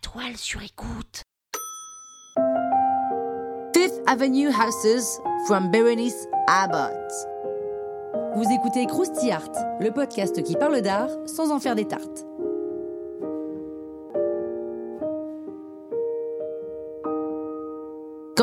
toile sur écoute. Fifth Avenue Houses from Berenice Abbott. Vous écoutez Krusty Art, le podcast qui parle d'art sans en faire des tartes.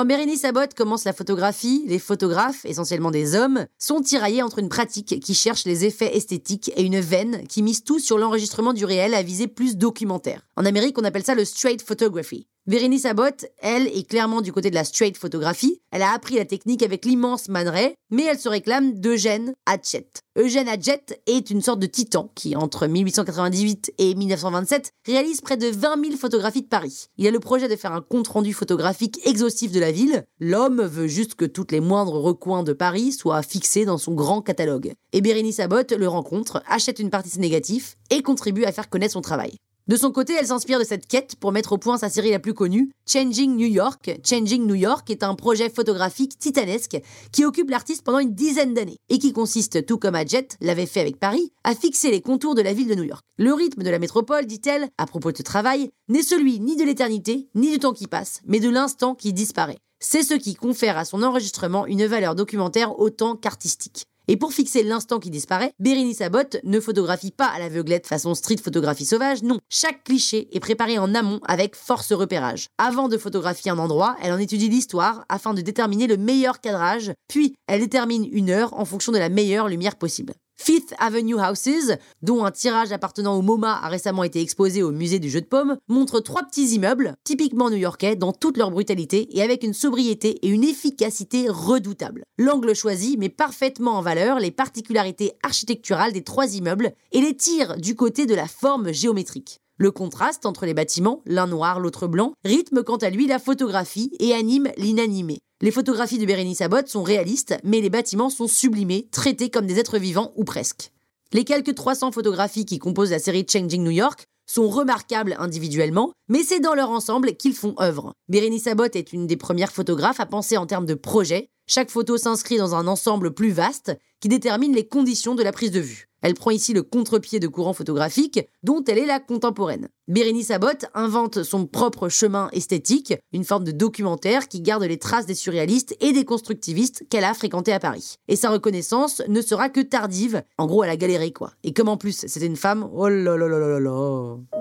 Quand Bérénice Abbott commence la photographie, les photographes, essentiellement des hommes, sont tiraillés entre une pratique qui cherche les effets esthétiques et une veine qui mise tout sur l'enregistrement du réel à viser plus documentaire. En Amérique, on appelle ça le straight photography. Bérénice Abbott, elle, est clairement du côté de la straight photographie. Elle a appris la technique avec l'immense Man Ray, mais elle se réclame d'Eugène Hatchet. Eugène Hatchet est une sorte de titan qui, entre 1898 et 1927, réalise près de 20 000 photographies de Paris. Il a le projet de faire un compte-rendu photographique exhaustif de la ville. L'homme veut juste que toutes les moindres recoins de Paris soient fixés dans son grand catalogue. Et Bérénice Abbott le rencontre, achète une partie de ses négatifs et contribue à faire connaître son travail. De son côté, elle s'inspire de cette quête pour mettre au point sa série la plus connue, Changing New York. Changing New York est un projet photographique titanesque qui occupe l'artiste pendant une dizaine d'années et qui consiste, tout comme Adjet l'avait fait avec Paris, à fixer les contours de la ville de New York. Le rythme de la métropole, dit-elle, à propos de ce travail, n'est celui ni de l'éternité, ni du temps qui passe, mais de l'instant qui disparaît. C'est ce qui confère à son enregistrement une valeur documentaire autant qu'artistique. Et pour fixer l'instant qui disparaît, Bérénice Abbott ne photographie pas à l'aveuglette façon street photographie sauvage, non. Chaque cliché est préparé en amont avec force repérage. Avant de photographier un endroit, elle en étudie l'histoire afin de déterminer le meilleur cadrage, puis elle détermine une heure en fonction de la meilleure lumière possible. Fifth Avenue Houses, dont un tirage appartenant au MoMA a récemment été exposé au musée du jeu de paume, montre trois petits immeubles, typiquement new-yorkais, dans toute leur brutalité et avec une sobriété et une efficacité redoutables. L'angle choisi met parfaitement en valeur les particularités architecturales des trois immeubles et les tire du côté de la forme géométrique. Le contraste entre les bâtiments, l'un noir, l'autre blanc, rythme quant à lui la photographie et anime l'inanimé. Les photographies de Bérénice Abbott sont réalistes, mais les bâtiments sont sublimés, traités comme des êtres vivants ou presque. Les quelques 300 photographies qui composent la série Changing New York sont remarquables individuellement, mais c'est dans leur ensemble qu'ils font œuvre. Bérénice Abbott est une des premières photographes à penser en termes de projet. Chaque photo s'inscrit dans un ensemble plus vaste qui détermine les conditions de la prise de vue. Elle prend ici le contre-pied de courant photographique dont elle est la contemporaine. Bérénice Abbott invente son propre chemin esthétique, une forme de documentaire qui garde les traces des surréalistes et des constructivistes qu'elle a fréquentés à Paris. Et sa reconnaissance ne sera que tardive, en gros à la galérie quoi. Et comme en plus c'était une femme, oh là là là là là là.